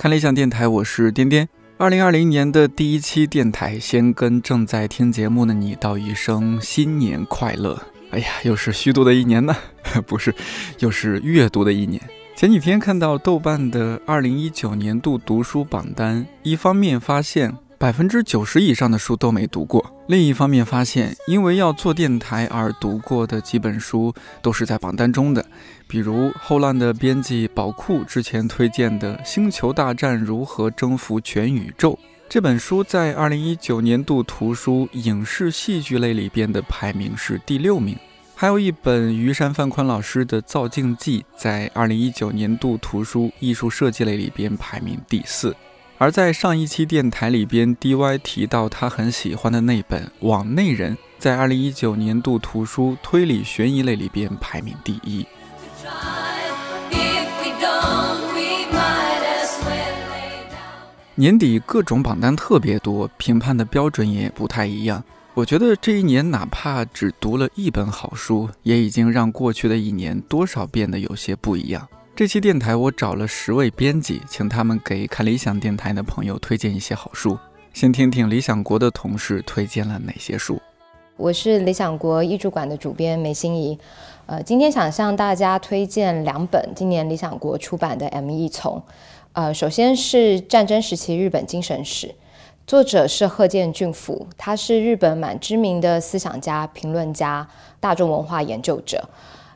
看理想电台，我是颠颠。二零二零年的第一期电台，先跟正在听节目的你道一声新年快乐。哎呀，又是虚度的一年呢，不是，又是阅读的一年。前几天看到豆瓣的二零一九年度读书榜单，一方面发现。百分之九十以上的书都没读过。另一方面，发现因为要做电台而读过的几本书都是在榜单中的，比如后浪的编辑宝库之前推荐的《星球大战：如何征服全宇宙》这本书，在二零一九年度图书影视戏剧类里边的排名是第六名。还有一本于山范宽老师的《造镜记》在二零一九年度图书艺术设计类里边排名第四。而在上一期电台里边，DY 提到他很喜欢的那本《网内人》，在二零一九年度图书推理悬疑类里边排名第一。年底各种榜单特别多，评判的标准也不太一样。我觉得这一年哪怕只读了一本好书，也已经让过去的一年多少变得有些不一样。这期电台我找了十位编辑，请他们给看理想电台的朋友推荐一些好书。先听听理想国的同事推荐了哪些书。我是理想国艺术馆的主编梅心怡，呃，今天想向大家推荐两本今年理想国出版的 M E 丛。呃，首先是战争时期日本精神史，作者是鹤见俊辅，他是日本蛮知名的思想家、评论家、大众文化研究者。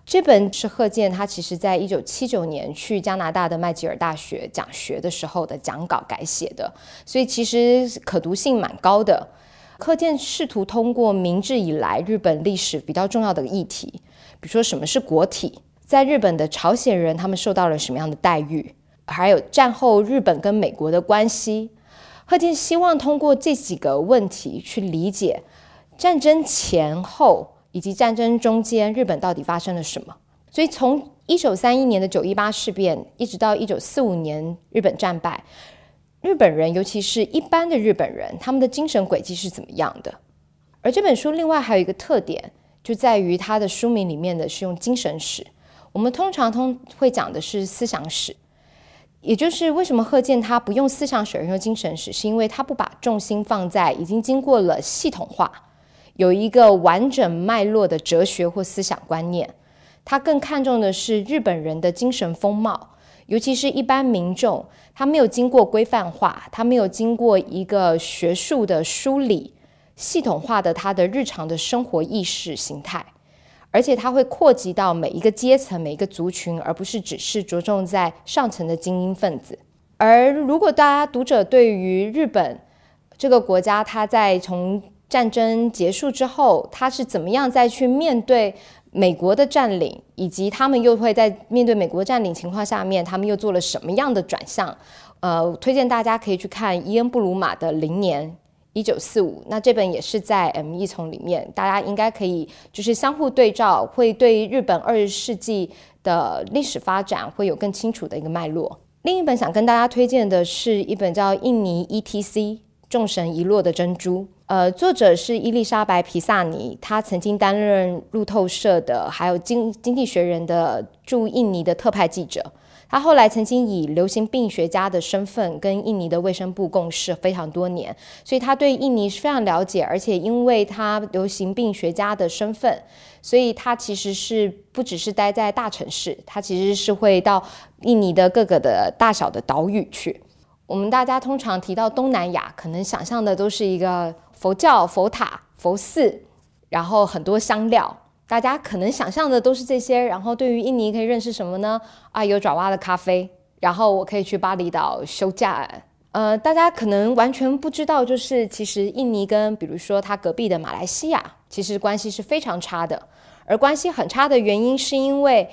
这本是贺建，他其实在一九七九年去加拿大的麦吉尔大学讲学的时候的讲稿改写的，所以其实可读性蛮高的。贺建试图通过明治以来日本历史比较重要的议题，比如说什么是国体，在日本的朝鲜人他们受到了什么样的待遇，还有战后日本跟美国的关系。贺建希望通过这几个问题去理解战争前后。以及战争中间，日本到底发生了什么？所以从一九三一年的九一八事变，一直到一九四五年日本战败，日本人，尤其是一般的日本人，他们的精神轨迹是怎么样的？而这本书另外还有一个特点，就在于它的书名里面的是用精神史。我们通常通会讲的是思想史，也就是为什么贺建他不用思想史而用精神史，是因为他不把重心放在已经经过了系统化。有一个完整脉络的哲学或思想观念，他更看重的是日本人的精神风貌，尤其是一般民众，他没有经过规范化，他没有经过一个学术的梳理、系统化的他的日常的生活意识形态，而且他会扩及到每一个阶层、每一个族群，而不是只是着重在上层的精英分子。而如果大家读者对于日本这个国家，他在从战争结束之后，他是怎么样再去面对美国的占领，以及他们又会在面对美国占领情况下面，他们又做了什么样的转向？呃，推荐大家可以去看伊恩布鲁马的《零年一九四五》，那这本也是在 M 一丛里面，大家应该可以就是相互对照，会对日本二十世纪的历史发展会有更清楚的一个脉络。另一本想跟大家推荐的是一本叫《印尼 E.T.C. 众神遗落的珍珠》。呃，作者是伊丽莎白·皮萨尼，她曾经担任路透社的，还有经经济学人的驻印尼的特派记者。她后来曾经以流行病学家的身份跟印尼的卫生部共事非常多年，所以她对印尼是非常了解。而且因为她流行病学家的身份，所以她其实是不只是待在大城市，她其实是会到印尼的各个的大小的岛屿去。我们大家通常提到东南亚，可能想象的都是一个。佛教佛塔、佛寺，然后很多香料，大家可能想象的都是这些。然后对于印尼可以认识什么呢？啊，有爪哇的咖啡，然后我可以去巴厘岛休假。呃，大家可能完全不知道，就是其实印尼跟比如说它隔壁的马来西亚，其实关系是非常差的。而关系很差的原因，是因为。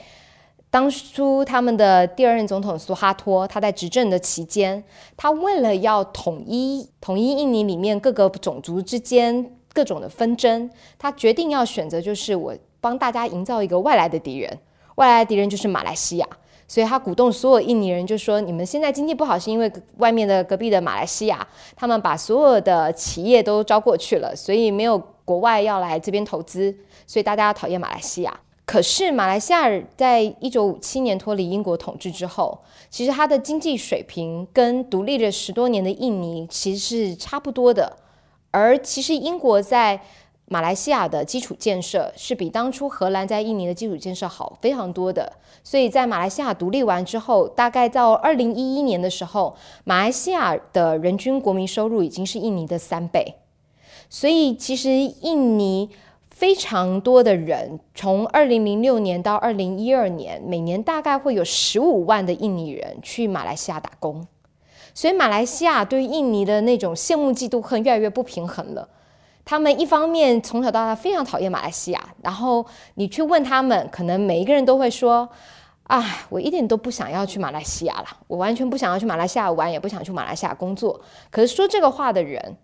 当初他们的第二任总统苏哈托，他在执政的期间，他为了要统一统一印尼里面各个种族之间各种的纷争，他决定要选择就是我帮大家营造一个外来的敌人，外来的敌人就是马来西亚，所以他鼓动所有印尼人就说：你们现在经济不好是因为外面的隔壁的马来西亚，他们把所有的企业都招过去了，所以没有国外要来这边投资，所以大家要讨厌马来西亚。可是马来西亚在一九五七年脱离英国统治之后，其实它的经济水平跟独立了十多年的印尼其实是差不多的。而其实英国在马来西亚的基础建设是比当初荷兰在印尼的基础建设好非常多的。所以在马来西亚独立完之后，大概到二零一一年的时候，马来西亚的人均国民收入已经是印尼的三倍。所以其实印尼。非常多的人，从二零零六年到二零一二年，每年大概会有十五万的印尼人去马来西亚打工，所以马来西亚对印尼的那种羡慕嫉妒恨越来越不平衡了。他们一方面从小到大非常讨厌马来西亚，然后你去问他们，可能每一个人都会说：“啊，我一点都不想要去马来西亚了，我完全不想要去马来西亚玩，也不想去马来西亚工作。”可是说这个话的人。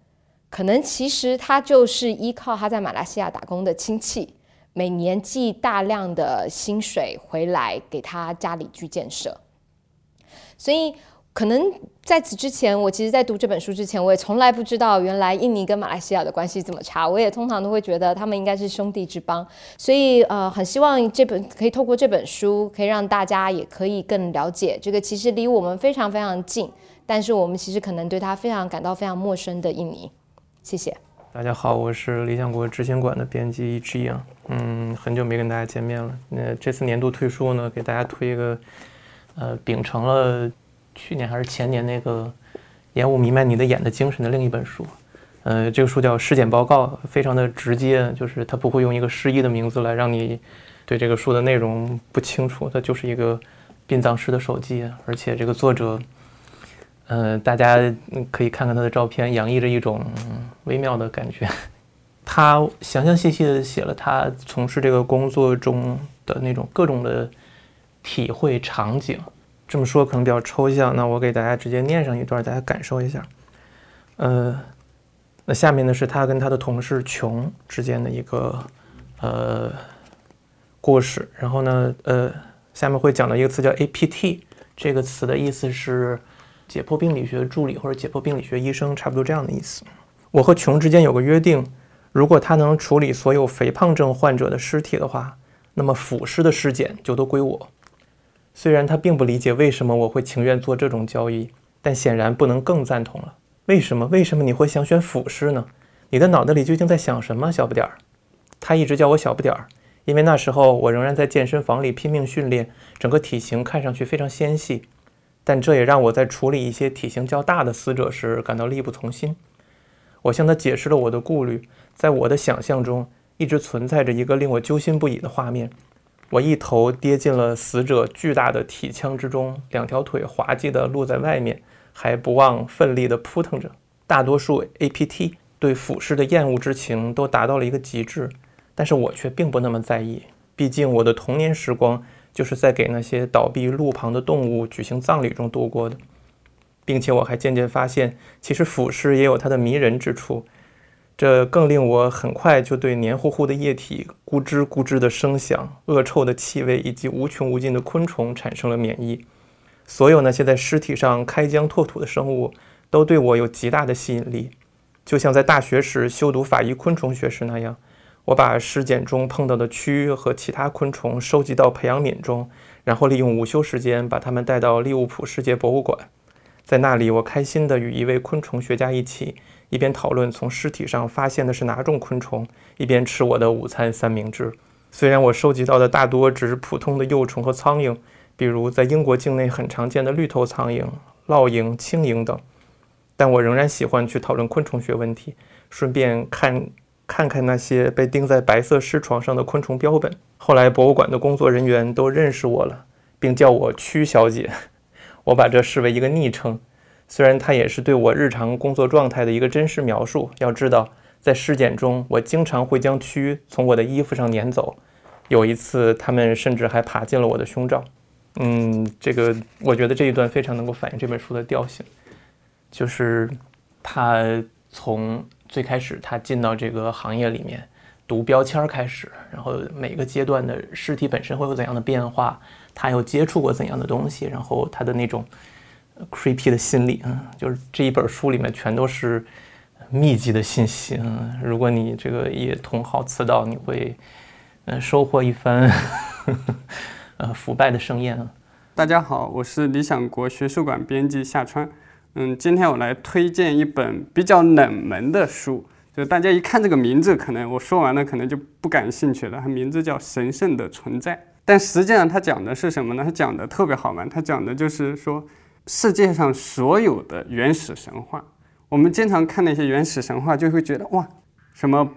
可能其实他就是依靠他在马来西亚打工的亲戚，每年寄大量的薪水回来给他家里去建设。所以，可能在此之前，我其实，在读这本书之前，我也从来不知道原来印尼跟马来西亚的关系这么差。我也通常都会觉得他们应该是兄弟之邦。所以，呃，很希望这本可以透过这本书，可以让大家也可以更了解这个其实离我们非常非常近，但是我们其实可能对他非常感到非常陌生的印尼。谢谢大家好，我是理想国执行馆的编辑一 G 阳，嗯，很久没跟大家见面了。那这次年度推书呢，给大家推一个，呃，秉承了去年还是前年那个烟雾弥漫你的眼的精神的另一本书。呃，这个书叫《尸检报告》，非常的直接，就是它不会用一个诗意的名字来让你对这个书的内容不清楚，它就是一个殡葬师的手记，而且这个作者。呃，大家可以看看他的照片，洋溢着一种微妙的感觉。他详详细细的写了他从事这个工作中的那种各种的体会场景。这么说可能比较抽象，那我给大家直接念上一段，大家感受一下。呃，那下面呢是他跟他的同事琼之间的一个呃故事。然后呢，呃，下面会讲到一个词叫 APT，这个词的意思是。解剖病理学助理或者解剖病理学医生，差不多这样的意思。我和琼之间有个约定，如果他能处理所有肥胖症患者的尸体的话，那么腐尸的尸检就都归我。虽然他并不理解为什么我会情愿做这种交易，但显然不能更赞同了。为什么？为什么你会想选腐尸呢？你的脑袋里究竟在想什么，小不点儿？他一直叫我小不点儿，因为那时候我仍然在健身房里拼命训练，整个体型看上去非常纤细。但这也让我在处理一些体型较大的死者时感到力不从心。我向他解释了我的顾虑，在我的想象中一直存在着一个令我揪心不已的画面：我一头跌进了死者巨大的体腔之中，两条腿滑稽地露在外面，还不忘奋力地扑腾着。大多数 APT 对俯视的厌恶之情都达到了一个极致，但是我却并不那么在意。毕竟我的童年时光。就是在给那些倒闭路旁的动物举行葬礼中度过的，并且我还渐渐发现，其实腐尸也有它的迷人之处。这更令我很快就对黏糊糊的液体、咕吱咕吱的声响、恶臭的气味以及无穷无尽的昆虫产生了免疫。所有那些在尸体上开疆拓土的生物，都对我有极大的吸引力，就像在大学时修读法医昆虫学时那样。我把尸检中碰到的蛆和其他昆虫收集到培养皿中，然后利用午休时间把它们带到利物浦世界博物馆。在那里，我开心地与一位昆虫学家一起，一边讨论从尸体上发现的是哪种昆虫，一边吃我的午餐三明治。虽然我收集到的大多只是普通的幼虫和苍蝇，比如在英国境内很常见的绿头苍蝇、烙蝇、青蝇等，但我仍然喜欢去讨论昆虫学问题，顺便看。看看那些被钉在白色尸床上的昆虫标本。后来，博物馆的工作人员都认识我了，并叫我曲小姐。我把这视为一个昵称，虽然它也是对我日常工作状态的一个真实描述。要知道，在尸检中，我经常会将蛆从我的衣服上撵走。有一次，它们甚至还爬进了我的胸罩。嗯，这个我觉得这一段非常能够反映这本书的调性，就是它从。最开始他进到这个行业里面读标签开始，然后每个阶段的尸体本身会有怎样的变化，他又接触过怎样的东西，然后他的那种 creepy 的心理啊，就是这一本书里面全都是密集的信息嗯。如果你这个也同好刺道，你会呃，收获一番 呃腐败的盛宴啊。大家好，我是理想国学术馆编辑夏川。嗯，今天我来推荐一本比较冷门的书，就大家一看这个名字，可能我说完了，可能就不感兴趣了。它名字叫《神圣的存在》，但实际上它讲的是什么呢？它讲的特别好玩，它讲的就是说世界上所有的原始神话。我们经常看那些原始神话，就会觉得哇，什么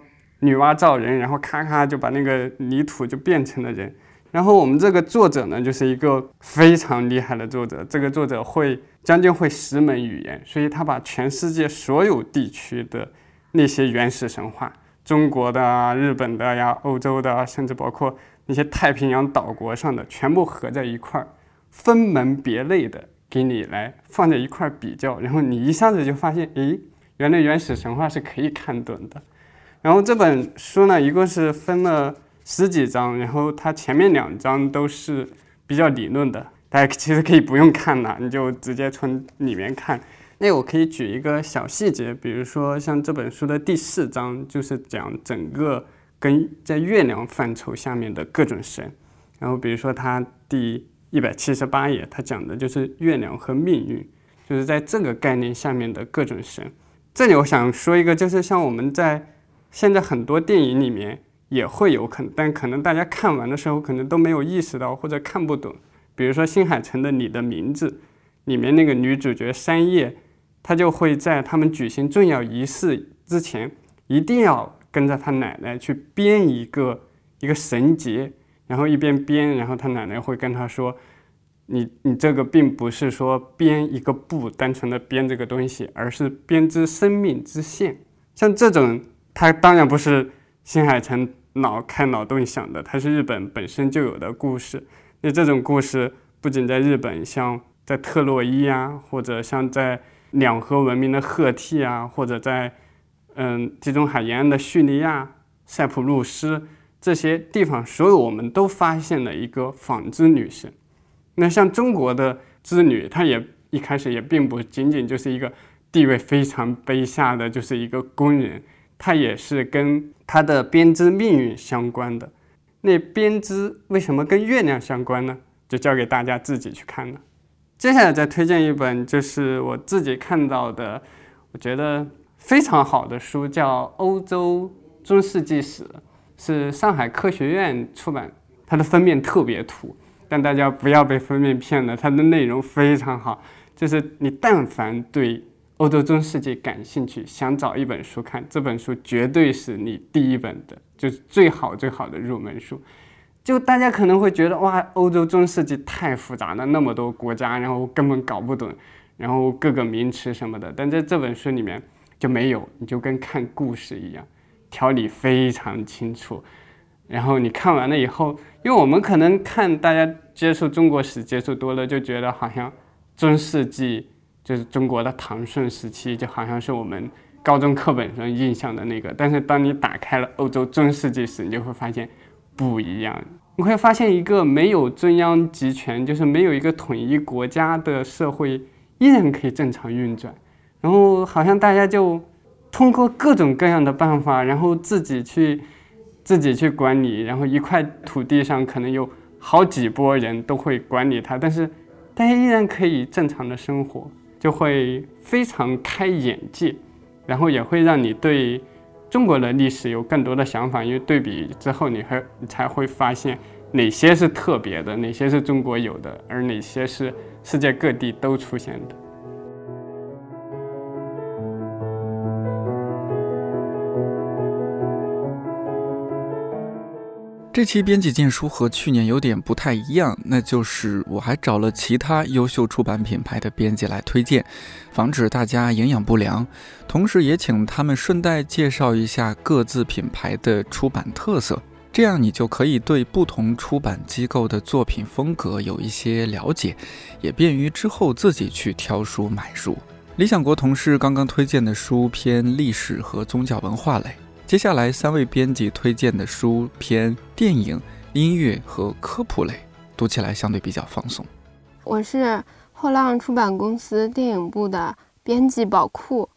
女娲造人，然后咔咔就把那个泥土就变成了人。然后我们这个作者呢，就是一个非常厉害的作者。这个作者会将近会十门语言，所以他把全世界所有地区的那些原始神话，中国的、日本的呀、欧洲的，甚至包括那些太平洋岛国上的，全部合在一块儿，分门别类的给你来放在一块儿比较。然后你一下子就发现，诶，原来原始神话是可以看懂的。然后这本书呢，一共是分了。十几章，然后它前面两章都是比较理论的，大家其实可以不用看了，你就直接从里面看。那我可以举一个小细节，比如说像这本书的第四章，就是讲整个跟在月亮范畴下面的各种神。然后比如说它第一百七十八页，它讲的就是月亮和命运，就是在这个概念下面的各种神。这里我想说一个，就是像我们在现在很多电影里面。也会有可能，但可能大家看完的时候可能都没有意识到或者看不懂。比如说新海诚的《你的名字》里面那个女主角山叶，她就会在他们举行重要仪式之前，一定要跟着她奶奶去编一个一个绳结，然后一边编，然后她奶奶会跟她说：“你你这个并不是说编一个布，单纯的编这个东西，而是编织生命之线。”像这种，它当然不是新海诚。脑开脑洞想的，它是日本本身就有的故事。那这种故事不仅在日本，像在特洛伊啊，或者像在两河文明的赫梯啊，或者在嗯地中海沿岸的叙利亚、塞浦路斯这些地方，所有我们都发现了一个纺织女神。那像中国的织女，她也一开始也并不仅仅就是一个地位非常卑下的，就是一个工人。她也是跟她的编织命运相关的。那编织为什么跟月亮相关呢？就交给大家自己去看了。接下来再推荐一本，就是我自己看到的，我觉得非常好的书，叫《欧洲中世纪史》，是上海科学院出版。它的封面特别土，但大家不要被封面骗了，它的内容非常好。就是你但凡对。欧洲中世纪感兴趣，想找一本书看，这本书绝对是你第一本的，就是最好最好的入门书。就大家可能会觉得，哇，欧洲中世纪太复杂了，那么多国家，然后根本搞不懂，然后各个名词什么的。但在这本书里面就没有，你就跟看故事一样，条理非常清楚。然后你看完了以后，因为我们可能看大家接触中国史接触多了，就觉得好像中世纪。就是中国的唐顺时期，就好像是我们高中课本上印象的那个。但是当你打开了欧洲中世纪史，你就会发现不一样。你会发现一个没有中央集权，就是没有一个统一国家的社会，依然可以正常运转。然后好像大家就通过各种各样的办法，然后自己去自己去管理。然后一块土地上可能有好几波人都会管理它，但是大家依然可以正常的生活。就会非常开眼界，然后也会让你对中国的历史有更多的想法，因为对比之后，你会你才会发现哪些是特别的，哪些是中国有的，而哪些是世界各地都出现的。这期编辑荐书和去年有点不太一样，那就是我还找了其他优秀出版品牌的编辑来推荐，防止大家营养不良。同时也请他们顺带介绍一下各自品牌的出版特色，这样你就可以对不同出版机构的作品风格有一些了解，也便于之后自己去挑书买书。理想国同事刚刚推荐的书偏历史和宗教文化类。接下来三位编辑推荐的书偏电影、音乐和科普类，读起来相对比较放松。我是后浪出版公司电影部的编辑宝库，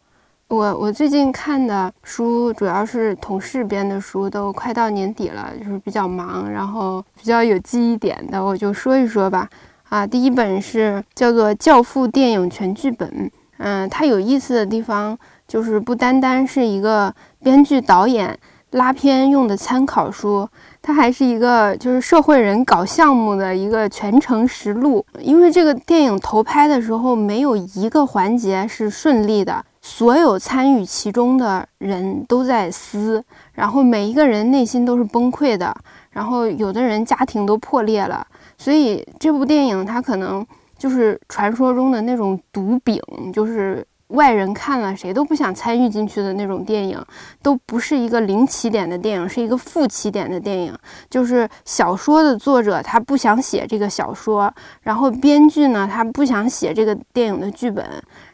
我我最近看的书主要是同事编的书，都快到年底了，就是比较忙，然后比较有记忆点的，我就说一说吧。啊，第一本是叫做《教父》电影全剧本。嗯，它有意思的地方就是不单单是一个编剧导演拉片用的参考书，它还是一个就是社会人搞项目的一个全程实录。因为这个电影投拍的时候没有一个环节是顺利的，所有参与其中的人都在撕，然后每一个人内心都是崩溃的，然后有的人家庭都破裂了。所以这部电影它可能就是传说中的那种毒饼，就是外人看了谁都不想参与进去的那种电影，都不是一个零起点的电影，是一个负起点的电影。就是小说的作者他不想写这个小说，然后编剧呢他不想写这个电影的剧本，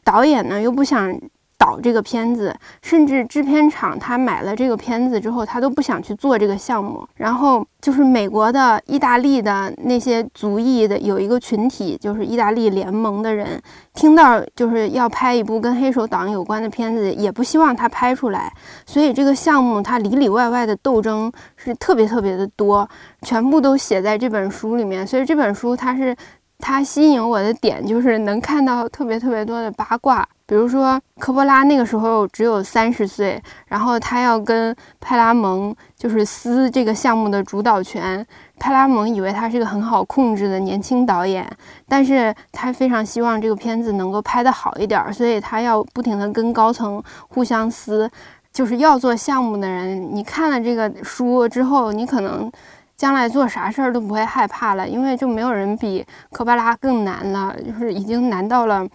导演呢又不想。导这个片子，甚至制片厂他买了这个片子之后，他都不想去做这个项目。然后就是美国的、意大利的那些族裔的有一个群体，就是意大利联盟的人，听到就是要拍一部跟黑手党有关的片子，也不希望他拍出来。所以这个项目它里里外外的斗争是特别特别的多，全部都写在这本书里面。所以这本书它是它吸引我的点，就是能看到特别特别多的八卦。比如说，科波拉那个时候只有三十岁，然后他要跟派拉蒙就是撕这个项目的主导权。派拉蒙以为他是个很好控制的年轻导演，但是他非常希望这个片子能够拍得好一点，所以他要不停地跟高层互相撕。就是要做项目的人，你看了这个书之后，你可能将来做啥事儿都不会害怕了，因为就没有人比科波拉更难了，就是已经难到了。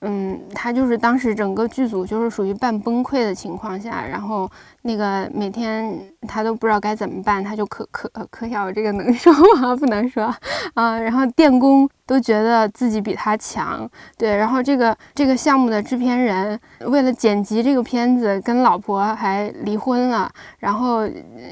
嗯，他就是当时整个剧组就是属于半崩溃的情况下，然后那个每天他都不知道该怎么办，他就可可可小这个能说吗？不能说啊。然后电工都觉得自己比他强，对。然后这个这个项目的制片人为了剪辑这个片子，跟老婆还离婚了。然后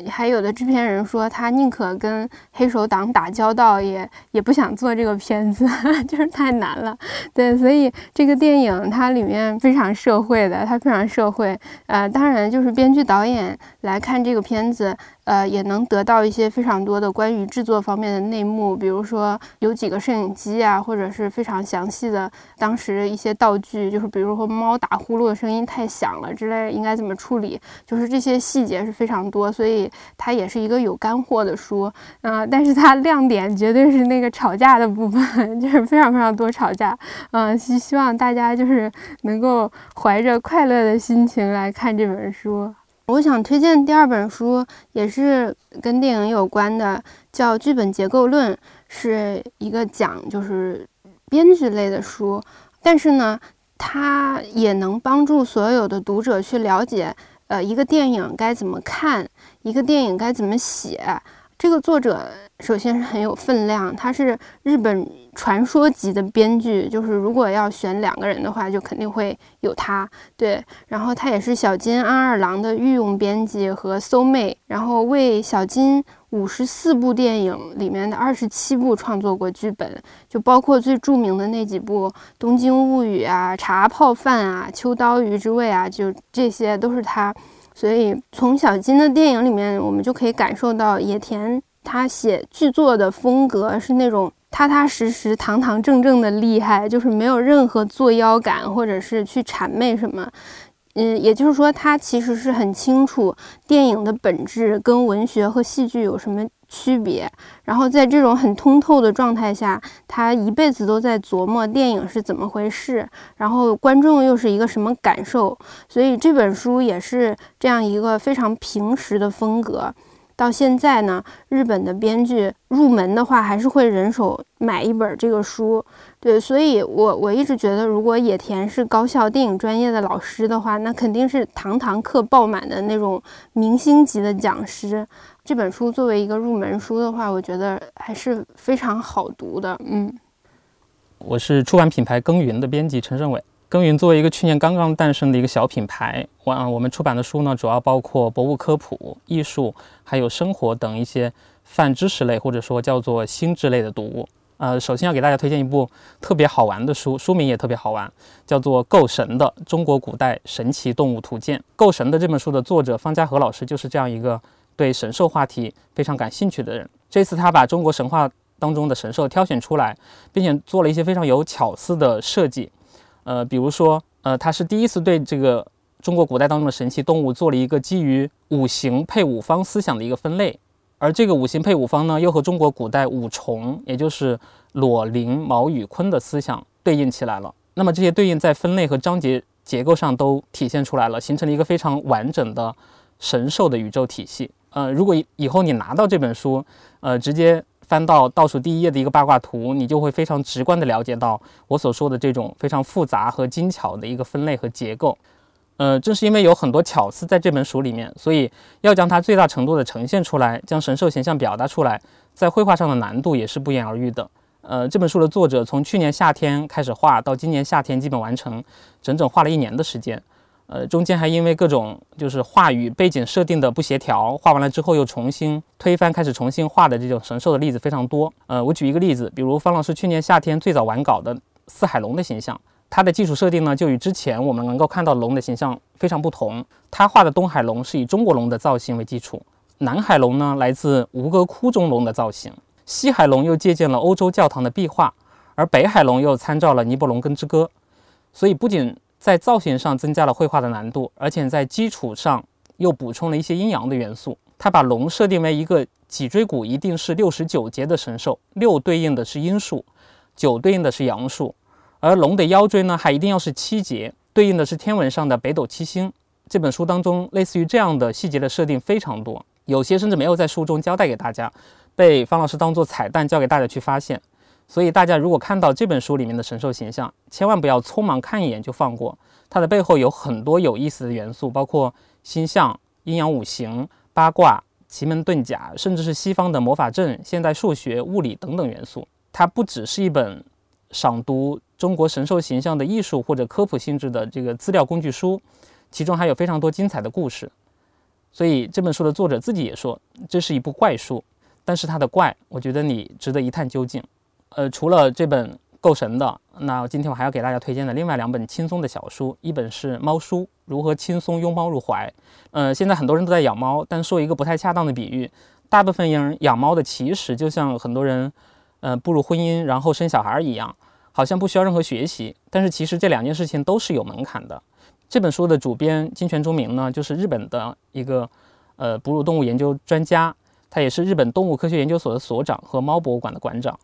还有的制片人说，他宁可跟黑手党打交道，也也不想做这个片子，就是太难了。对，所以这个。电影它里面非常社会的，它非常社会。呃，当然就是编剧导导演来看这个片子。呃，也能得到一些非常多的关于制作方面的内幕，比如说有几个摄影机啊，或者是非常详细的当时一些道具，就是比如说猫打呼噜的声音太响了之类，应该怎么处理，就是这些细节是非常多，所以它也是一个有干货的书啊。但是它亮点绝对是那个吵架的部分，就是非常非常多吵架。嗯，希希望大家就是能够怀着快乐的心情来看这本书。我想推荐第二本书，也是跟电影有关的，叫《剧本结构论》，是一个讲就是编剧类的书。但是呢，它也能帮助所有的读者去了解，呃，一个电影该怎么看，一个电影该怎么写。这个作者首先是很有分量，他是日本传说级的编剧，就是如果要选两个人的话，就肯定会有他。对，然后他也是小金安二郎的御用编辑和搜妹，然后为小金五十四部电影里面的二十七部创作过剧本，就包括最著名的那几部《东京物语》啊、《茶泡饭》啊、《秋刀鱼之味》啊，就这些都是他。所以从小金的电影里面，我们就可以感受到野田他写剧作的风格是那种踏踏实实、堂堂正正的厉害，就是没有任何作妖感，或者是去谄媚什么。嗯，也就是说，他其实是很清楚电影的本质跟文学和戏剧有什么。区别，然后在这种很通透的状态下，他一辈子都在琢磨电影是怎么回事，然后观众又是一个什么感受，所以这本书也是这样一个非常平实的风格。到现在呢，日本的编剧入门的话，还是会人手买一本这个书。对，所以我我一直觉得，如果野田是高校电影专业的老师的话，那肯定是堂堂课爆满的那种明星级的讲师。这本书作为一个入门书的话，我觉得还是非常好读的。嗯，我是出版品牌耕耘的编辑陈胜伟。耕耘作为一个去年刚刚诞生的一个小品牌，我我们出版的书呢，主要包括博物科普、艺术，还有生活等一些泛知识类或者说叫做心智类的读物。呃，首先要给大家推荐一部特别好玩的书，书名也特别好玩，叫做《够神的中国古代神奇动物图鉴》。《够神的》这本书的作者方家和老师就是这样一个对神兽话题非常感兴趣的人。这次他把中国神话当中的神兽挑选出来，并且做了一些非常有巧思的设计。呃，比如说，呃，他是第一次对这个中国古代当中的神奇动物做了一个基于五行配五方思想的一个分类。而这个五行配五方呢，又和中国古代五重，也就是裸、灵、毛、羽、鲲的思想对应起来了。那么这些对应在分类和章节结构上都体现出来了，形成了一个非常完整的神兽的宇宙体系。呃，如果以后你拿到这本书，呃，直接翻到倒数第一页的一个八卦图，你就会非常直观地了解到我所说的这种非常复杂和精巧的一个分类和结构。呃，正是因为有很多巧思在这本书里面，所以要将它最大程度的呈现出来，将神兽形象表达出来，在绘画上的难度也是不言而喻的。呃，这本书的作者从去年夏天开始画，到今年夏天基本完成，整整画了一年的时间。呃，中间还因为各种就是画与背景设定的不协调，画完了之后又重新推翻，开始重新画的这种神兽的例子非常多。呃，我举一个例子，比如方老师去年夏天最早完稿的四海龙的形象。它的基础设定呢，就与之前我们能够看到龙的形象非常不同。他画的东海龙是以中国龙的造型为基础，南海龙呢来自吴哥窟中龙的造型，西海龙又借鉴了欧洲教堂的壁画，而北海龙又参照了尼伯龙根之歌。所以不仅在造型上增加了绘画的难度，而且在基础上又补充了一些阴阳的元素。他把龙设定为一个脊椎骨一定是六十九节的神兽，六对应的是阴数，九对应的是阳数。而龙的腰椎呢，还一定要是七节，对应的是天文上的北斗七星。这本书当中，类似于这样的细节的设定非常多，有些甚至没有在书中交代给大家，被方老师当做彩蛋交给大家去发现。所以大家如果看到这本书里面的神兽形象，千万不要匆忙看一眼就放过，它的背后有很多有意思的元素，包括星象、阴阳五行、八卦、奇门遁甲，甚至是西方的魔法阵、现代数学、物理等等元素。它不只是一本赏读。中国神兽形象的艺术或者科普性质的这个资料工具书，其中还有非常多精彩的故事。所以这本书的作者自己也说，这是一部怪书。但是它的怪，我觉得你值得一探究竟。呃，除了这本够神的，那今天我还要给大家推荐的另外两本轻松的小书，一本是猫书《如何轻松拥猫入怀》。呃，现在很多人都在养猫，但说一个不太恰当的比喻，大部分人养猫的其实就像很多人，呃，步入婚姻然后生小孩一样。好像不需要任何学习，但是其实这两件事情都是有门槛的。这本书的主编金泉忠明呢，就是日本的一个呃哺乳动物研究专家，他也是日本动物科学研究所的所长和猫博物馆的馆长。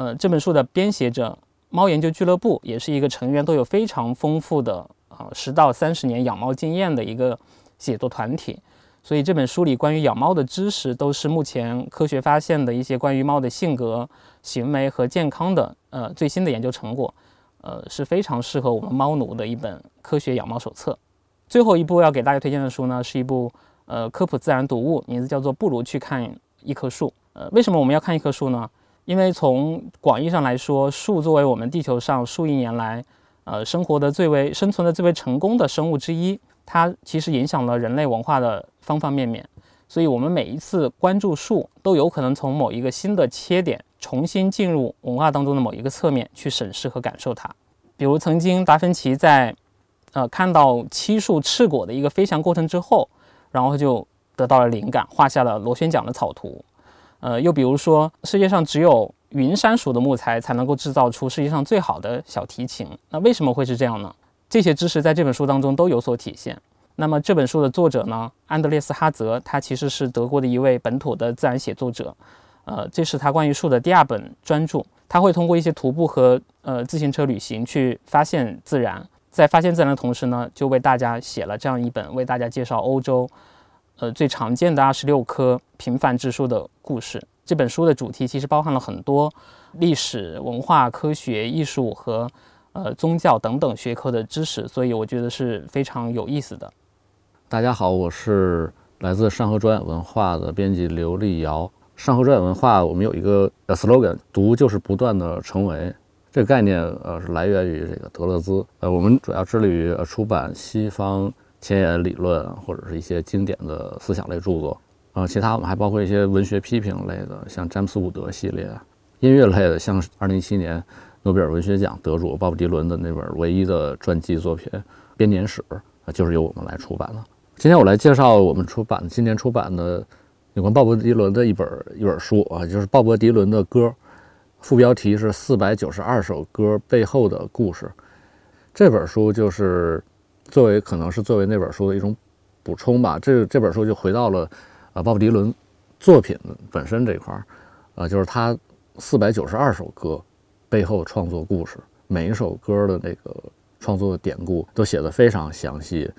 呃，这本书的编写者猫研究俱乐部也是一个成员都有非常丰富的呃十到三十年养猫经验的一个写作团体。所以这本书里关于养猫的知识，都是目前科学发现的一些关于猫的性格、行为和健康的呃最新的研究成果，呃是非常适合我们猫奴的一本科学养猫手册。最后一部要给大家推荐的书呢，是一部呃科普自然读物，名字叫做《不如去看一棵树》。呃，为什么我们要看一棵树呢？因为从广义上来说，树作为我们地球上数亿年来呃生活的最为生存的最为成功的生物之一。它其实影响了人类文化的方方面面，所以我们每一次关注树，都有可能从某一个新的切点，重新进入文化当中的某一个侧面去审视和感受它。比如，曾经达芬奇在呃看到漆树赤果的一个飞翔过程之后，然后就得到了灵感，画下了螺旋桨的草图。呃，又比如说，世界上只有云杉属的木材才能够制造出世界上最好的小提琴，那为什么会是这样呢？这些知识在这本书当中都有所体现。那么这本书的作者呢，安德烈斯·哈泽，他其实是德国的一位本土的自然写作者。呃，这是他关于树的第二本专著。他会通过一些徒步和呃自行车旅行去发现自然，在发现自然的同时呢，就为大家写了这样一本为大家介绍欧洲呃最常见的二十六棵平凡之树的故事。这本书的主题其实包含了很多历史文化、科学、艺术和。呃，宗教等等学科的知识，所以我觉得是非常有意思的。大家好，我是来自上河专文化的编辑刘立尧。上河专文化，我们有一个 slogan，读就是不断的成为。这个概念，呃，是来源于这个德勒兹。呃，我们主要致力于呃出版西方前沿理论或者是一些经典的思想类著作。呃，其他我们还包括一些文学批评类的，像詹姆斯伍德系列。音乐类的，像2017年诺贝尔文学奖得主鲍勃迪伦的那本唯一的传记作品《编年史》，啊就是由我们来出版的。今天我来介绍我们出版今年出版的有关鲍勃迪伦的一本一本书啊，就是鲍勃迪伦的歌，副标题是《四百九十二首歌背后的故事》。这本书就是作为可能是作为那本书的一种补充吧。这这本书就回到了啊鲍勃迪伦作品本身这块儿，呃，就是他四百九十二首歌背后创作故事，每一首歌的那个创作的典故都写得非常详细。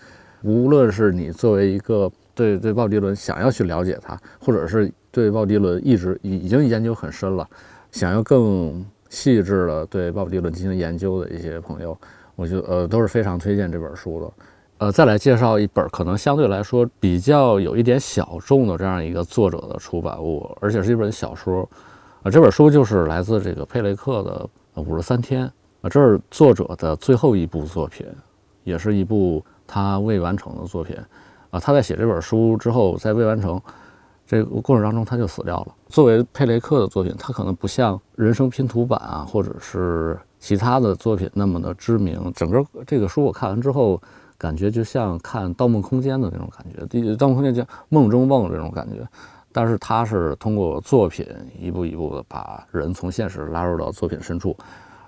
无论是你作为一个对对鲍勃迪伦想要去了解他，或者是对鲍勃迪伦一直已已经研究很深了，想要更细致的对鲍勃迪伦进行研究的一些朋友，我觉得呃都是非常推荐这本书的。呃，再来介绍一本可能相对来说比较有一点小众的这样一个作者的出版物，而且是一本小说。啊，这本书就是来自这个佩雷克的《五十三天》啊，这是作者的最后一部作品，也是一部。他未完成的作品，啊，他在写这本书之后，在未完成这个过程当中，他就死掉了。作为佩雷克的作品，他可能不像《人生拼图版》啊，或者是其他的作品那么的知名。整个这个书我看完之后，感觉就像看《盗梦空间》的那种感觉，《盗梦空间》叫梦中梦这种感觉。但是他是通过作品一步一步的把人从现实拉入到作品深处。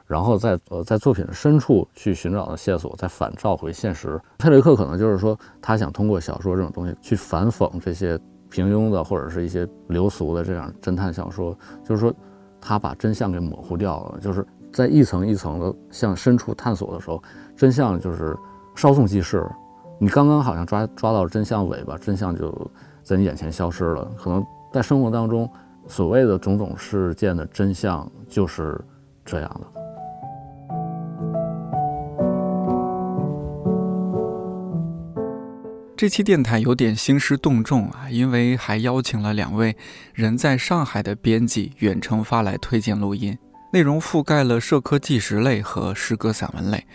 然后在呃在作品深处去寻找的线索，再反照回现实。佩雷克可能就是说，他想通过小说这种东西去反讽这些平庸的或者是一些流俗的这样侦探小说，就是说他把真相给模糊掉了。就是在一层一层的向深处探索的时候，真相就是稍纵即逝。你刚刚好像抓抓到真相尾巴，真相就在你眼前消失了。可能在生活当中，所谓的种种事件的真相就是这样的。这期电台有点兴师动众啊，因为还邀请了两位人在上海的编辑远程发来推荐录音，内容覆盖了社科纪实类和诗歌散文类。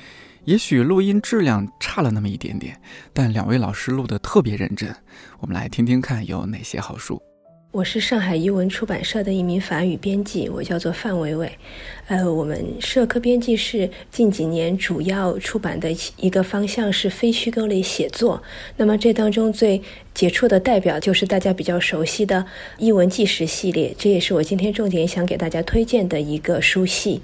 也许录音质量差了那么一点点，但两位老师录得特别认真。我们来听听看有哪些好书。我是上海译文出版社的一名法语编辑，我叫做范伟伟。呃，我们社科编辑室近几年主要出版的一个方向是非虚构类写作。那么这当中最杰出的代表就是大家比较熟悉的译文纪实系列，这也是我今天重点想给大家推荐的一个书系。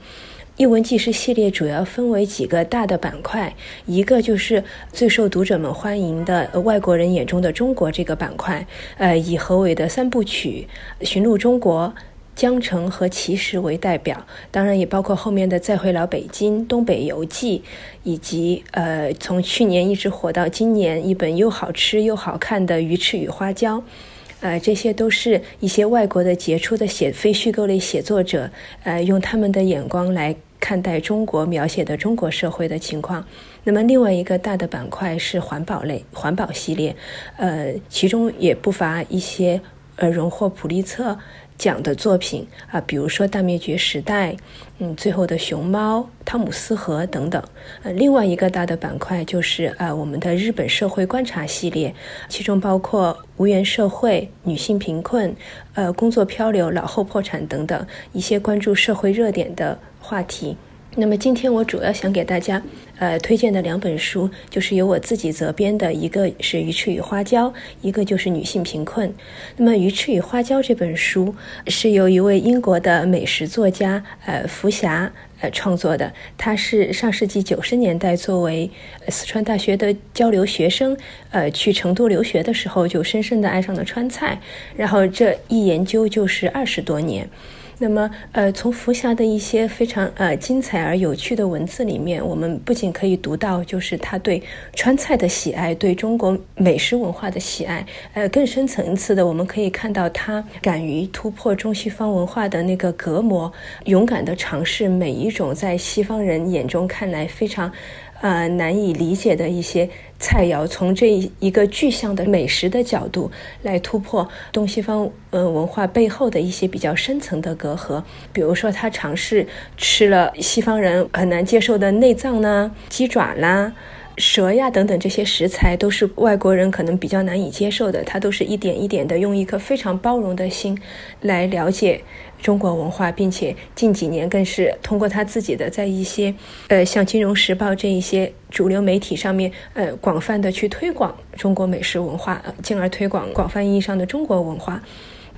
译文纪实系列主要分为几个大的板块，一个就是最受读者们欢迎的外国人眼中的中国这个板块，呃，以何伟的三部曲《寻路中国》《江城》和《奇石》为代表，当然也包括后面的《再回老北京》《东北游记》，以及呃，从去年一直火到今年一本又好吃又好看的《鱼翅与花椒》，呃，这些都是一些外国的杰出的写非虚构类写作者，呃，用他们的眼光来。看待中国描写的中国社会的情况，那么另外一个大的板块是环保类环保系列，呃，其中也不乏一些呃荣获普利策讲的作品啊，比如说《大灭绝时代》，嗯，《最后的熊猫》、《汤姆斯河》等等。呃，另外一个大的板块就是呃，我们的日本社会观察系列，其中包括无缘社会、女性贫困、呃，工作漂流、老后破产等等一些关注社会热点的。话题。那么今天我主要想给大家，呃，推荐的两本书，就是由我自己责编的，一个是《鱼翅与花椒》，一个就是《女性贫困》。那么《鱼翅与花椒》这本书是由一位英国的美食作家，呃，福霞，呃，创作的。他是上世纪九十年代作为四川大学的交流学生，呃，去成都留学的时候，就深深的爱上了川菜，然后这一研究就是二十多年。那么，呃，从福霞的一些非常呃精彩而有趣的文字里面，我们不仅可以读到，就是他对川菜的喜爱，对中国美食文化的喜爱，呃，更深层次的，我们可以看到他敢于突破中西方文化的那个隔膜，勇敢的尝试每一种在西方人眼中看来非常。呃，难以理解的一些菜肴，从这一个具象的美食的角度来突破东西方呃文化背后的一些比较深层的隔阂。比如说，他尝试吃了西方人很难接受的内脏呢，鸡爪啦，蛇呀等等这些食材都是外国人可能比较难以接受的，他都是一点一点的用一颗非常包容的心来了解中国文化，并且近几年更是通过他自己的在一些呃像《金融时报》这一些主流媒体上面呃广泛的去推广中国美食文化，进而推广广泛意义上的中国文化。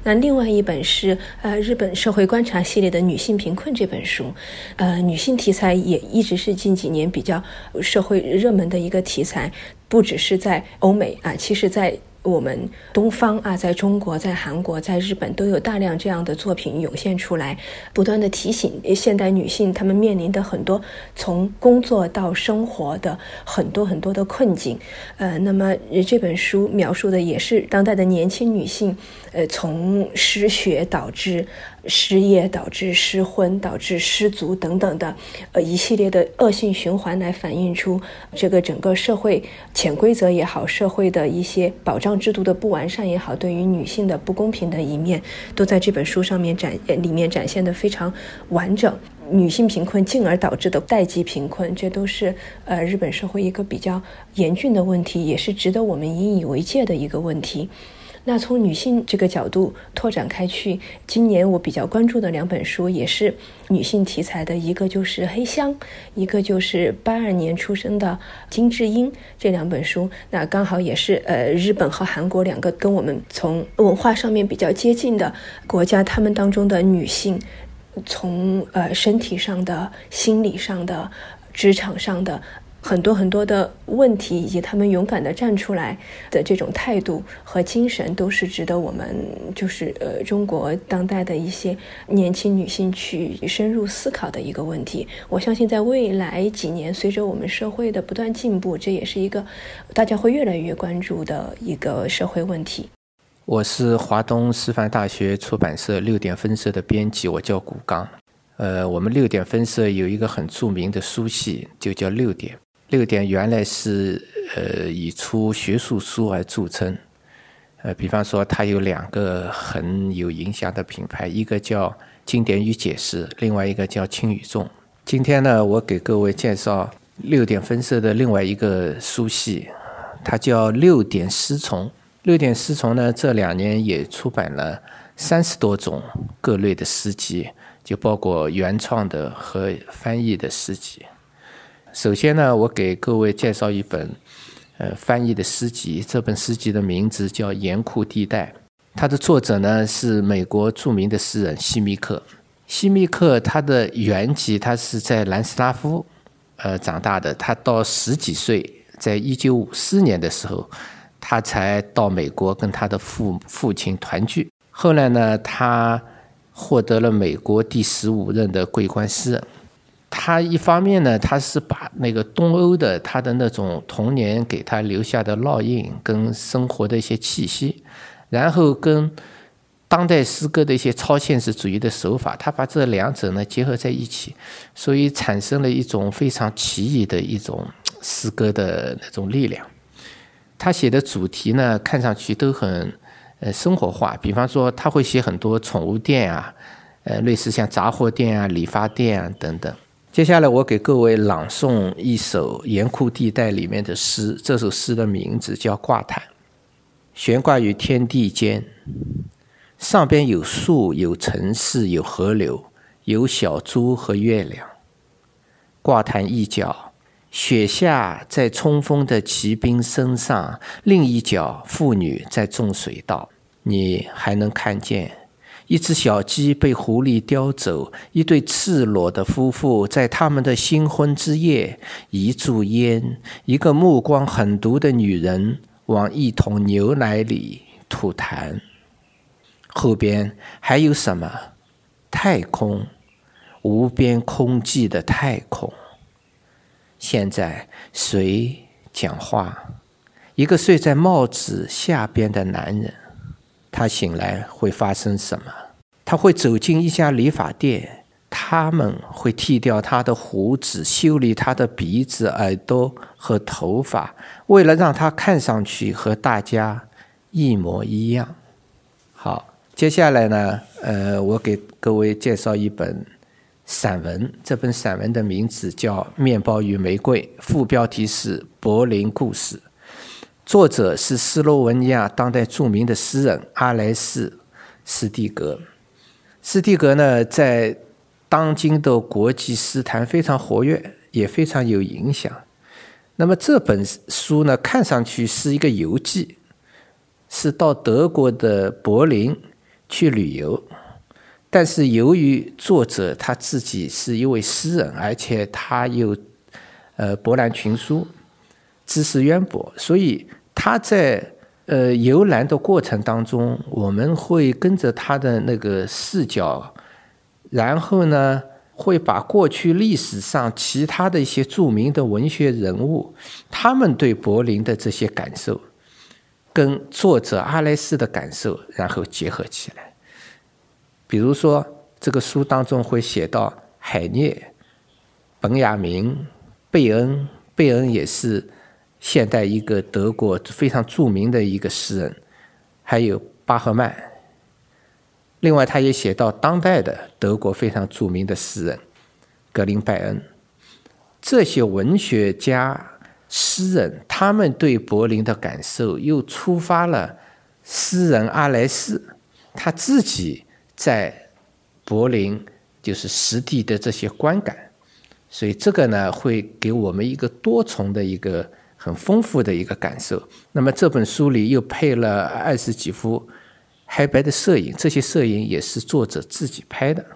那另外一本是呃日本社会观察系列的女性贫困这本书，呃女性题材也一直是近几年比较社会热门的一个题材，不只是在欧美啊，其实在。我们东方啊，在中国、在韩国、在日本都有大量这样的作品涌现出来，不断的提醒现代女性她们面临的很多从工作到生活的很多很多的困境。呃，那么这本书描述的也是当代的年轻女性，呃，从失学导致。失业导致失婚，导致失足等等的，呃，一系列的恶性循环，来反映出这个整个社会潜规则也好，社会的一些保障制度的不完善也好，对于女性的不公平的一面，都在这本书上面展里面展现的非常完整。女性贫困进而导致的代际贫困，这都是呃日本社会一个比较严峻的问题，也是值得我们引以为戒的一个问题。那从女性这个角度拓展开去，今年我比较关注的两本书也是女性题材的，一个就是《黑箱》，一个就是八二年出生的金智英。这两本书，那刚好也是呃日本和韩国两个跟我们从文化上面比较接近的国家，他们当中的女性，从呃身体上的、心理上的、职场上的。很多很多的问题，以及他们勇敢的站出来的这种态度和精神，都是值得我们就是呃中国当代的一些年轻女性去深入思考的一个问题。我相信，在未来几年，随着我们社会的不断进步，这也是一个大家会越来越关注的一个社会问题。我是华东师范大学出版社六点分社的编辑，我叫古刚。呃，我们六点分社有一个很著名的书系，就叫六点。六点原来是呃以出学术书而著称，呃，比方说它有两个很有影响的品牌，一个叫经典与解释，另外一个叫轻与重。今天呢，我给各位介绍六点分社的另外一个书系，它叫六点诗丛。六点诗丛呢，这两年也出版了三十多种各类的诗集，就包括原创的和翻译的诗集。首先呢，我给各位介绍一本，呃，翻译的诗集。这本诗集的名字叫《严酷地带》，它的作者呢是美国著名的诗人希密克。希密克他的原籍他是在南斯拉夫，呃，长大的。他到十几岁，在一九五四年的时候，他才到美国跟他的父父亲团聚。后来呢，他获得了美国第十五任的桂冠诗人。他一方面呢，他是把那个东欧的他的那种童年给他留下的烙印跟生活的一些气息，然后跟当代诗歌的一些超现实主义的手法，他把这两者呢结合在一起，所以产生了一种非常奇异的一种诗歌的那种力量。他写的主题呢，看上去都很呃生活化，比方说他会写很多宠物店啊，呃类似像杂货店啊、理发店啊等等。接下来，我给各位朗诵一首《严酷地带》里面的诗。这首诗的名字叫《挂毯》，悬挂于天地间，上边有树，有城市，有河流，有小猪和月亮。挂毯一角，雪下在冲锋的骑兵身上；另一角，妇女在种水稻。你还能看见？一只小鸡被狐狸叼走，一对赤裸的夫妇在他们的新婚之夜，一柱烟，一个目光狠毒的女人往一桶牛奶里吐痰。后边还有什么？太空，无边空寂的太空。现在谁讲话？一个睡在帽子下边的男人。他醒来会发生什么？他会走进一家理发店，他们会剃掉他的胡子，修理他的鼻子、耳朵和头发，为了让他看上去和大家一模一样。好，接下来呢，呃，我给各位介绍一本散文，这本散文的名字叫《面包与玫瑰》，副标题是《柏林故事》，作者是斯洛文尼亚当代著名的诗人阿莱斯·斯蒂格。斯蒂格呢，在当今的国际诗坛非常活跃，也非常有影响。那么这本书呢，看上去是一个游记，是到德国的柏林去旅游。但是由于作者他自己是一位诗人，而且他又呃博览群书，知识渊博，所以他在呃游览的过程当中，我们会跟着他的那个视角，然后呢。会把过去历史上其他的一些著名的文学人物，他们对柏林的这些感受，跟作者阿莱斯的感受，然后结合起来。比如说，这个书当中会写到海涅、本雅明、贝恩，贝恩也是现代一个德国非常著名的一个诗人，还有巴赫曼。另外，他也写到当代的德国非常著名的诗人格林拜恩，这些文学家、诗人，他们对柏林的感受，又触发了诗人阿莱斯。他自己在柏林就是实地的这些观感，所以这个呢，会给我们一个多重的一个很丰富的一个感受。那么这本书里又配了二十几幅。黑白的摄影，这些摄影也是作者自己拍的，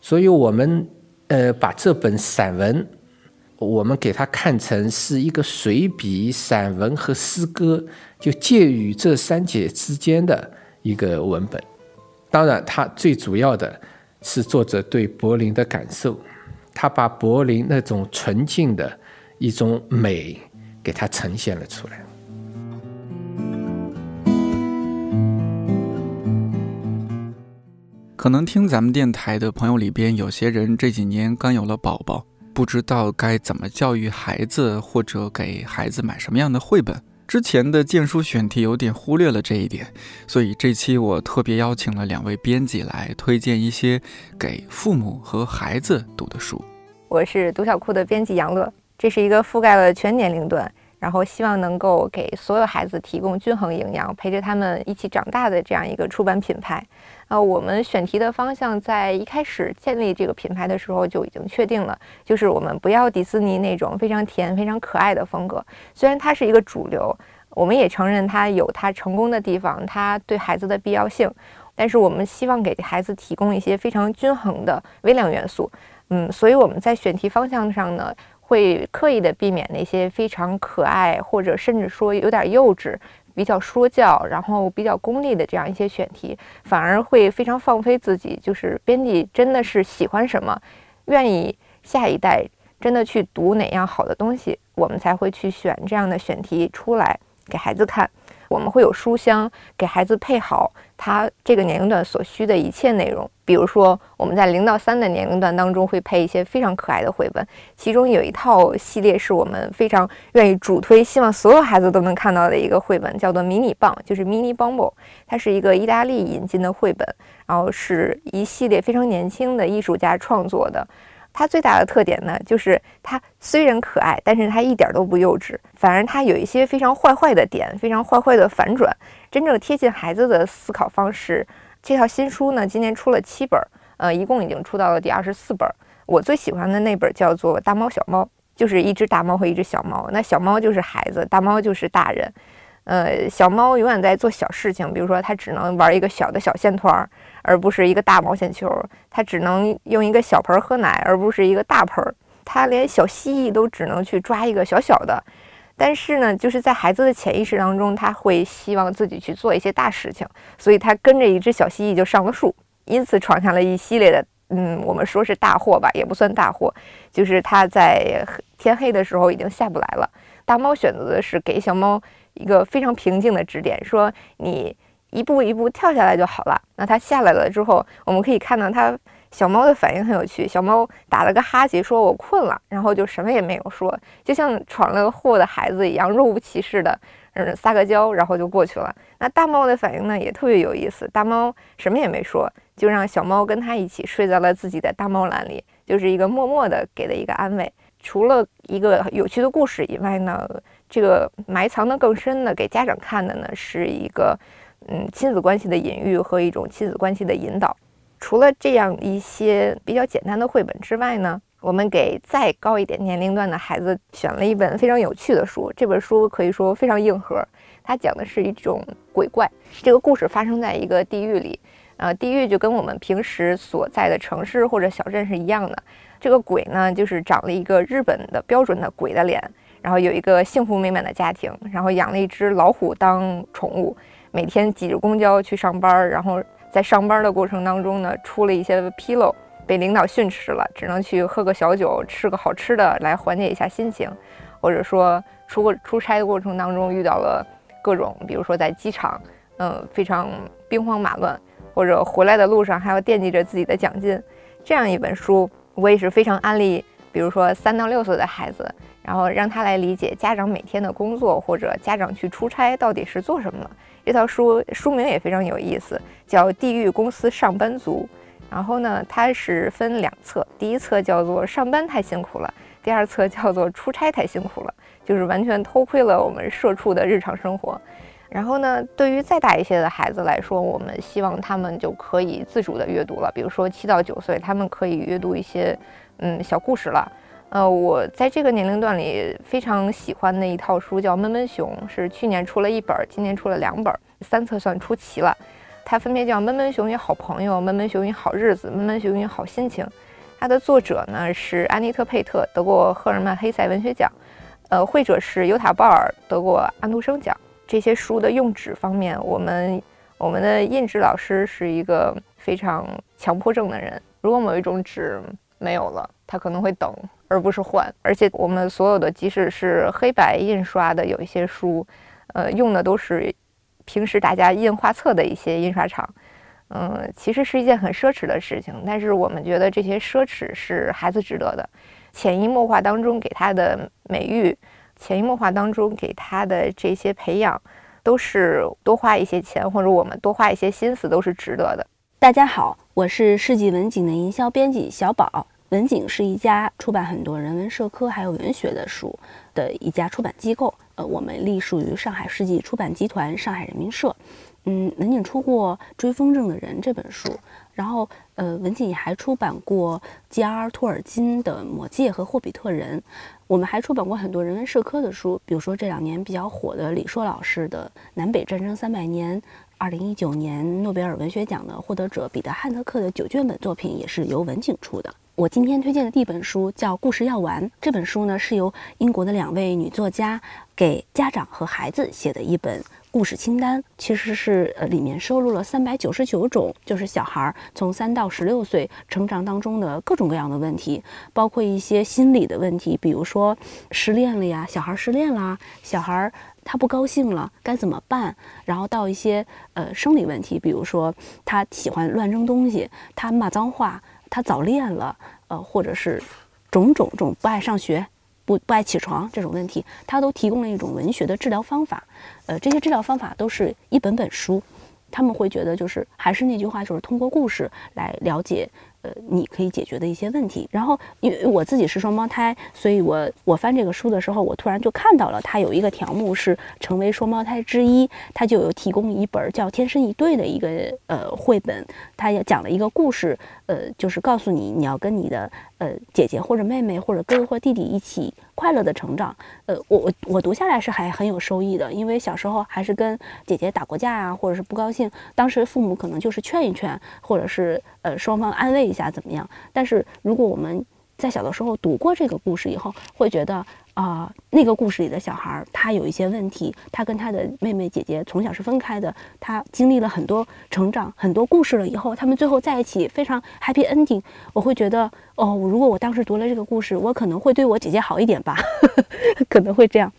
所以我们呃把这本散文，我们给它看成是一个随笔、散文和诗歌，就介于这三者之间的一个文本。当然，它最主要的是作者对柏林的感受，他把柏林那种纯净的一种美给它呈现了出来。可能听咱们电台的朋友里边，有些人这几年刚有了宝宝，不知道该怎么教育孩子，或者给孩子买什么样的绘本。之前的荐书选题有点忽略了这一点，所以这期我特别邀请了两位编辑来推荐一些给父母和孩子读的书。我是读小库的编辑杨乐，这是一个覆盖了全年龄段。然后希望能够给所有孩子提供均衡营养，陪着他们一起长大的这样一个出版品牌。呃，我们选题的方向在一开始建立这个品牌的时候就已经确定了，就是我们不要迪士尼那种非常甜、非常可爱的风格。虽然它是一个主流，我们也承认它有它成功的地方，它对孩子的必要性。但是我们希望给孩子提供一些非常均衡的微量元素。嗯，所以我们在选题方向上呢。会刻意的避免那些非常可爱，或者甚至说有点幼稚、比较说教，然后比较功利的这样一些选题，反而会非常放飞自己。就是编辑真的是喜欢什么，愿意下一代真的去读哪样好的东西，我们才会去选这样的选题出来给孩子看。我们会有书箱，给孩子配好他这个年龄段所需的一切内容。比如说，我们在零到三的年龄段当中会配一些非常可爱的绘本，其中有一套系列是我们非常愿意主推，希望所有孩子都能看到的一个绘本，叫做《迷你棒》，就是 Mini Bumble，它是一个意大利引进的绘本，然后是一系列非常年轻的艺术家创作的。它最大的特点呢，就是它虽然可爱，但是它一点都不幼稚，反而它有一些非常坏坏的点，非常坏坏的反转，真正贴近孩子的思考方式。这套新书呢，今年出了七本，呃，一共已经出到了第二十四本。我最喜欢的那本叫做《大猫小猫》，就是一只大猫和一只小猫，那小猫就是孩子，大猫就是大人。呃，小猫永远在做小事情，比如说它只能玩一个小的小线团，而不是一个大毛线球；它只能用一个小盆喝奶，而不是一个大盆；它连小蜥蜴都只能去抓一个小小的。但是呢，就是在孩子的潜意识当中，他会希望自己去做一些大事情，所以他跟着一只小蜥蜴就上了树，因此闯下了一系列的，嗯，我们说是大祸吧，也不算大祸，就是他在天黑的时候已经下不来了。大猫选择的是给小猫。一个非常平静的指点，说你一步一步跳下来就好了。那它下来了之后，我们可以看到它小猫的反应很有趣。小猫打了个哈欠，说我困了，然后就什么也没有说，就像闯了祸的孩子一样，若无其事的，嗯，撒个娇，然后就过去了。那大猫的反应呢，也特别有意思。大猫什么也没说，就让小猫跟它一起睡在了自己的大猫篮里，就是一个默默的给的一个安慰。除了一个有趣的故事以外呢，这个埋藏的更深的给家长看的呢，是一个嗯亲子关系的隐喻和一种亲子关系的引导。除了这样一些比较简单的绘本之外呢，我们给再高一点年龄段的孩子选了一本非常有趣的书。这本书可以说非常硬核，它讲的是一种鬼怪。这个故事发生在一个地狱里。呃，地狱就跟我们平时所在的城市或者小镇是一样的。这个鬼呢，就是长了一个日本的标准的鬼的脸，然后有一个幸福美满的家庭，然后养了一只老虎当宠物，每天挤着公交去上班，然后在上班的过程当中呢，出了一些纰漏，被领导训斥了，只能去喝个小酒，吃个好吃的来缓解一下心情，或者说出个出差的过程当中遇到了各种，比如说在机场，嗯，非常兵荒马乱。或者回来的路上还要惦记着自己的奖金，这样一本书我也是非常安利。比如说三到六岁的孩子，然后让他来理解家长每天的工作，或者家长去出差到底是做什么。这套书书名也非常有意思，叫《地狱公司上班族》。然后呢，它是分两册，第一册叫做“上班太辛苦了”，第二册叫做“出差太辛苦了”，就是完全偷窥了我们社畜的日常生活。然后呢，对于再大一些的孩子来说，我们希望他们就可以自主的阅读了。比如说七到九岁，他们可以阅读一些嗯小故事了。呃，我在这个年龄段里非常喜欢的一套书叫《闷闷熊》，是去年出了一本，今年出了两本，三册算出齐了。它分别叫《闷闷熊与好朋友》《闷闷熊与好日子》《闷闷熊与好心情》。它的作者呢是安妮特·佩特，得过赫尔曼·黑塞文学奖。呃，绘者是尤塔·鲍尔，得过安徒生奖。这些书的用纸方面，我们我们的印纸老师是一个非常强迫症的人。如果某一种纸没有了，他可能会等，而不是换。而且我们所有的，即使是黑白印刷的，有一些书，呃，用的都是平时大家印画册的一些印刷厂。嗯，其实是一件很奢侈的事情，但是我们觉得这些奢侈是孩子值得的，潜移默化当中给他的美誉。潜移默化当中给他的这些培养，都是多花一些钱，或者我们多花一些心思，都是值得的。大家好，我是世纪文景的营销编辑小宝。文景是一家出版很多人文社科还有文学的书的一家出版机构。呃，我们隶属于上海世纪出版集团上海人民社。嗯，文景出过《追风筝的人》这本书。然后，呃，文景还出版过 G.R. 托尔金的《魔戒》和《霍比特人》。我们还出版过很多人文社科的书，比如说这两年比较火的李硕老师的《南北战争三百年》，二零一九年诺贝尔文学奖的获得者彼得·汉特克的九卷本作品也是由文景出的。我今天推荐的第一本书叫《故事药丸》，这本书呢是由英国的两位女作家给家长和孩子写的一本。故事清单其实是呃，里面收录了三百九十九种，就是小孩从三到十六岁成长当中的各种各样的问题，包括一些心理的问题，比如说失恋了呀，小孩失恋啦，小孩他不高兴了该怎么办？然后到一些呃生理问题，比如说他喜欢乱扔东西，他骂脏话，他早恋了，呃，或者是种种种不爱上学。不不爱起床这种问题，他都提供了一种文学的治疗方法。呃，这些治疗方法都是一本本书，他们会觉得就是还是那句话，就是通过故事来了解。呃，你可以解决的一些问题。然后，因为我自己是双胞胎，所以我我翻这个书的时候，我突然就看到了它有一个条目是成为双胞胎之一，它就有提供一本叫《天生一对》的一个呃绘本，它也讲了一个故事，呃，就是告诉你你要跟你的呃姐姐或者妹妹或者哥哥或弟弟一起快乐的成长。呃，我我我读下来是还很有收益的，因为小时候还是跟姐姐打过架啊，或者是不高兴，当时父母可能就是劝一劝，或者是呃双方安慰。一下怎么样？但是如果我们在小的时候读过这个故事以后，会觉得啊，那个故事里的小孩他有一些问题，他跟他的妹妹姐姐从小是分开的，他经历了很多成长、很多故事了以后，他们最后在一起非常 happy ending。我会觉得哦，如果我当时读了这个故事，我可能会对我姐姐好一点吧，可能会这样。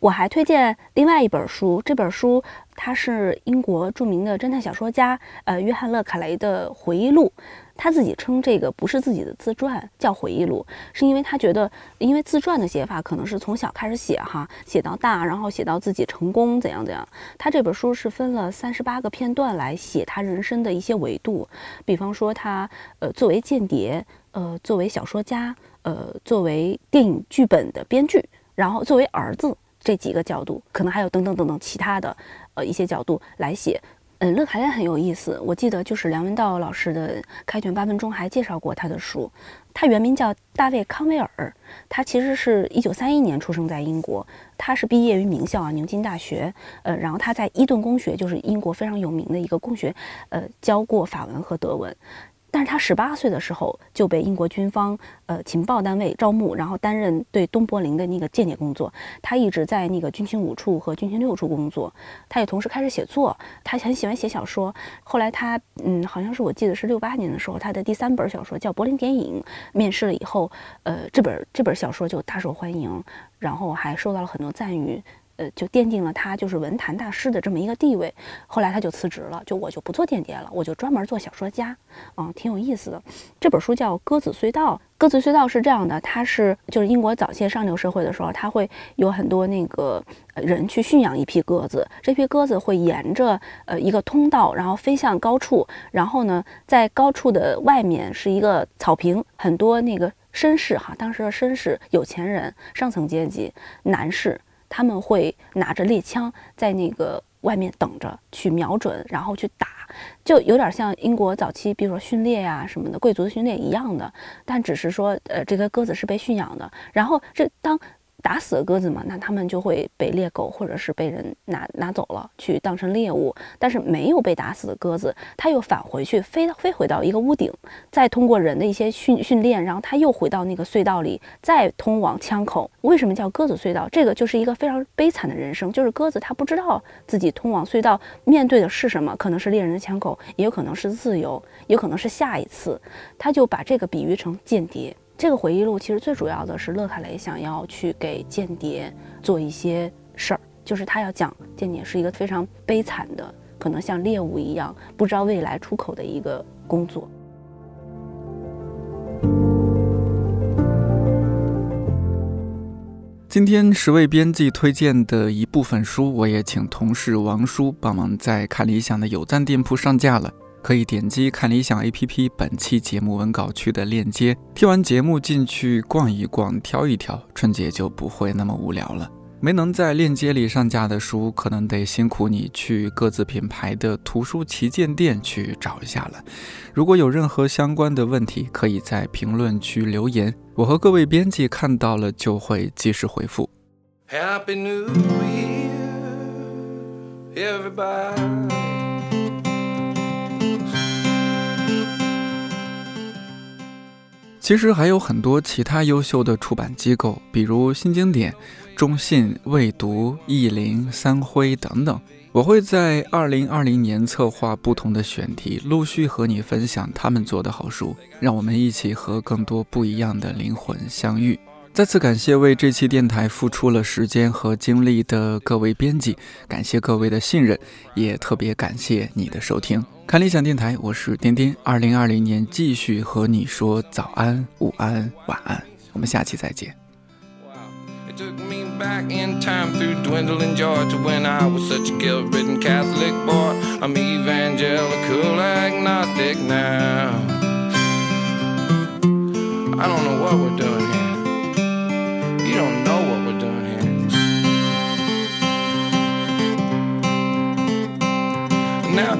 我还推荐另外一本书，这本书它是英国著名的侦探小说家呃约翰勒卡雷的回忆录。他自己称这个不是自己的自传，叫回忆录，是因为他觉得，因为自传的写法可能是从小开始写哈，写到大，然后写到自己成功怎样怎样。他这本书是分了三十八个片段来写他人生的一些维度，比方说他呃作为间谍，呃作为小说家，呃作为电影剧本的编剧，然后作为儿子这几个角度，可能还有等等等等其他的呃一些角度来写。嗯，乐凯莱很有意思。我记得就是梁文道老师的《开卷八分钟》还介绍过他的书。他原名叫大卫·康威尔，他其实是一九三一年出生在英国。他是毕业于名校啊，牛津大学。呃，然后他在伊顿公学，就是英国非常有名的一个公学，呃，教过法文和德文。但是他十八岁的时候就被英国军方呃情报单位招募，然后担任对东柏林的那个间谍工作。他一直在那个军情五处和军情六处工作。他也同时开始写作，他很喜欢写小说。后来他嗯，好像是我记得是六八年的时候，他的第三本小说叫《柏林谍影》，面世了以后，呃，这本这本小说就大受欢迎，然后还受到了很多赞誉。呃，就奠定了他就是文坛大师的这么一个地位。后来他就辞职了，就我就不做间谍了，我就专门做小说家，啊，挺有意思的。这本书叫《鸽子隧道》，《鸽子隧道》是这样的，它是就是英国早些上流社会的时候，他会有很多那个人去驯养一批鸽子，这批鸽子会沿着呃一个通道，然后飞向高处，然后呢，在高处的外面是一个草坪，很多那个绅士哈，当时的绅士、有钱人、上层阶级男士。他们会拿着猎枪在那个外面等着，去瞄准，然后去打，就有点像英国早期，比如说训练呀什么的，贵族的训练一样的，但只是说，呃，这个鸽子是被驯养的，然后这当。打死的鸽子嘛，那他们就会被猎狗或者是被人拿拿走了，去当成猎物。但是没有被打死的鸽子，它又返回去，飞飞回到一个屋顶，再通过人的一些训训练，然后它又回到那个隧道里，再通往枪口。为什么叫鸽子隧道？这个就是一个非常悲惨的人生，就是鸽子它不知道自己通往隧道面对的是什么，可能是猎人的枪口，也有可能是自由，也可能是下一次。他就把这个比喻成间谍。这个回忆录其实最主要的是勒卡雷想要去给间谍做一些事儿，就是他要讲间谍是一个非常悲惨的，可能像猎物一样不知道未来出口的一个工作。今天十位编辑推荐的一部分书，我也请同事王叔帮忙在看理想的有赞店铺上架了。可以点击看理想 APP 本期节目文稿区的链接，听完节目进去逛一逛，挑一挑，春节就不会那么无聊了。没能在链接里上架的书，可能得辛苦你去各自品牌的图书旗舰店去找一下了。如果有任何相关的问题，可以在评论区留言，我和各位编辑看到了就会及时回复。Happy New Year, everybody. 其实还有很多其他优秀的出版机构，比如新经典、中信、未读、译林、三辉等等。我会在二零二零年策划不同的选题，陆续和你分享他们做的好书，让我们一起和更多不一样的灵魂相遇。再次感谢为这期电台付出了时间和精力的各位编辑，感谢各位的信任，也特别感谢你的收听。看理想电台，我是颠颠。二零二零年继续和你说早安、午安、晚安，我们下期再见。Now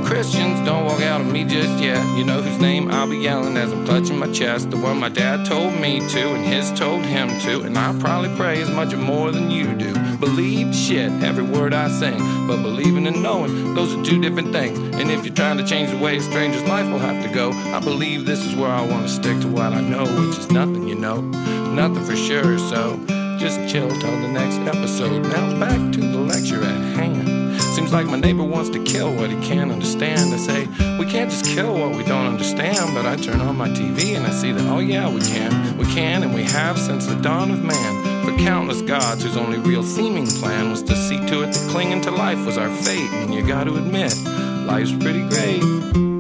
Christians don't walk out on me just yet. You know whose name I'll be yelling as I'm clutching my chest. The one my dad told me to, and his told him to. And I probably pray as much or more than you do. Believe shit, every word I sing. But believing and knowing, those are two different things. And if you're trying to change the way a stranger's life will have to go, I believe this is where I want to stick to what I know, which is nothing, you know. Nothing for sure, so just chill till the next episode. Now back to the lecture at hand. Seems like my neighbor wants to kill what he can't understand. I say, we can't just kill what we don't understand. But I turn on my TV and I see that, oh yeah, we can. We can and we have since the dawn of man. For countless gods whose only real seeming plan was to see to it that clinging to life was our fate. And you gotta admit, life's pretty great.